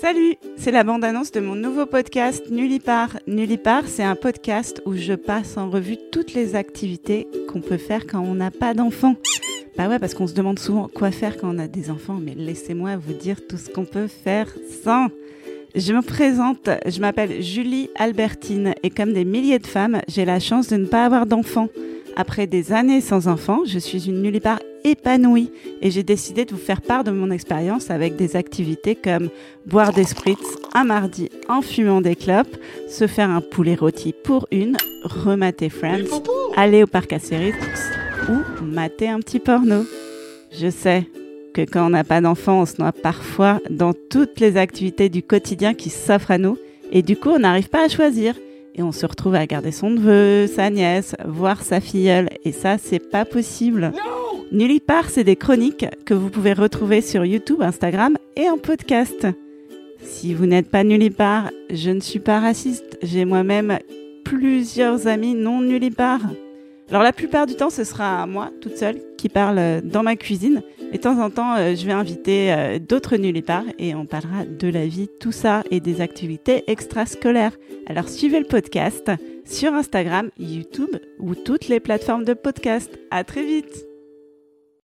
Salut, c'est la bande-annonce de mon nouveau podcast Nullipar. Nullipar, c'est un podcast où je passe en revue toutes les activités qu'on peut faire quand on n'a pas d'enfants. Bah ouais, parce qu'on se demande souvent quoi faire quand on a des enfants, mais laissez-moi vous dire tout ce qu'on peut faire sans. Je me présente, je m'appelle Julie Albertine et comme des milliers de femmes, j'ai la chance de ne pas avoir d'enfants. Après des années sans enfants, je suis une nullipare épanouie. Et j'ai décidé de vous faire part de mon expérience avec des activités comme boire des spritz un mardi en fumant des clopes, se faire un poulet rôti pour une, remater Friends, aller au parc à ou mater un petit porno. Je sais que quand on n'a pas d'enfants, on se noie parfois dans toutes les activités du quotidien qui s'offrent à nous. Et du coup on n'arrive pas à choisir. Et on se retrouve à garder son neveu, sa nièce, voir sa filleule. Et ça c'est pas possible. Nullipar, c'est des chroniques que vous pouvez retrouver sur YouTube, Instagram et en podcast. Si vous n'êtes pas Nullipar, je ne suis pas raciste. J'ai moi-même plusieurs amis non Nullipar. Alors la plupart du temps, ce sera moi, toute seule, qui parle dans ma cuisine. Et de temps en temps, euh, je vais inviter euh, d'autres nullipares et on parlera de la vie, tout ça, et des activités extrascolaires. Alors suivez le podcast sur Instagram, YouTube ou toutes les plateformes de podcast. À très vite